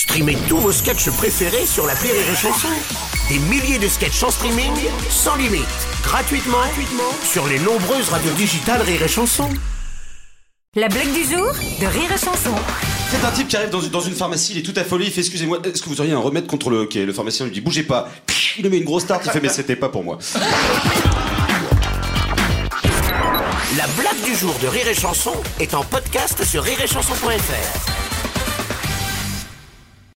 Streamez tous vos sketchs préférés sur la Rire et Chanson. Des milliers de sketchs en streaming, sans limite, gratuitement, gratuitement sur les nombreuses radios digitales Rire et Chanson. La blague du jour de Rire et Chanson. C'est un type qui arrive dans, une- pharmacie, il est tout affolé, il fait excusez-moi, est-ce que vous auriez un remède contre le hockey Le pharmacien lui dit bougez pas. Il lui met une grosse tarte, il fait mais c'était pas pour moi. La blague du jour de Rire et Chanson est en podcast sur rireetchanson.fr.